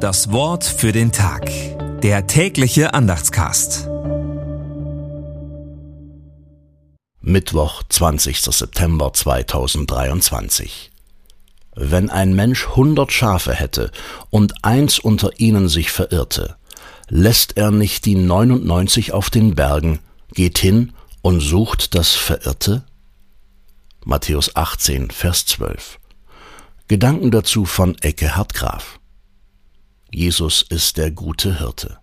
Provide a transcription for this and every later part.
Das Wort für den Tag. Der tägliche Andachtscast. Mittwoch, 20. September 2023. Wenn ein Mensch hundert Schafe hätte und eins unter ihnen sich verirrte, lässt er nicht die 99 auf den Bergen, geht hin und sucht das Verirrte? Matthäus 18, Vers 12. Gedanken dazu von Ecke Hartgraf. Jesus ist der gute Hirte.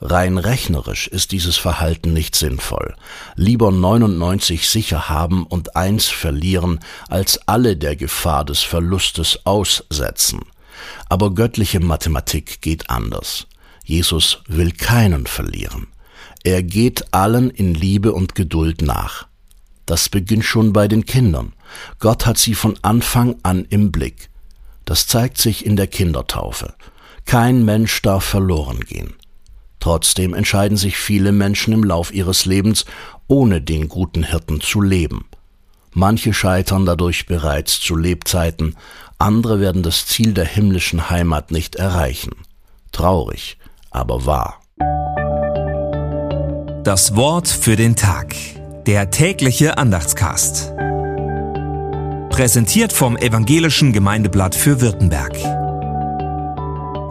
Rein rechnerisch ist dieses Verhalten nicht sinnvoll. Lieber 99 sicher haben und eins verlieren, als alle der Gefahr des Verlustes aussetzen. Aber göttliche Mathematik geht anders. Jesus will keinen verlieren. Er geht allen in Liebe und Geduld nach. Das beginnt schon bei den Kindern. Gott hat sie von Anfang an im Blick. Das zeigt sich in der Kindertaufe. Kein Mensch darf verloren gehen. Trotzdem entscheiden sich viele Menschen im Lauf ihres Lebens, ohne den guten Hirten zu leben. Manche scheitern dadurch bereits zu Lebzeiten, andere werden das Ziel der himmlischen Heimat nicht erreichen. Traurig, aber wahr. Das Wort für den Tag. Der tägliche Andachtscast. Präsentiert vom Evangelischen Gemeindeblatt für Württemberg.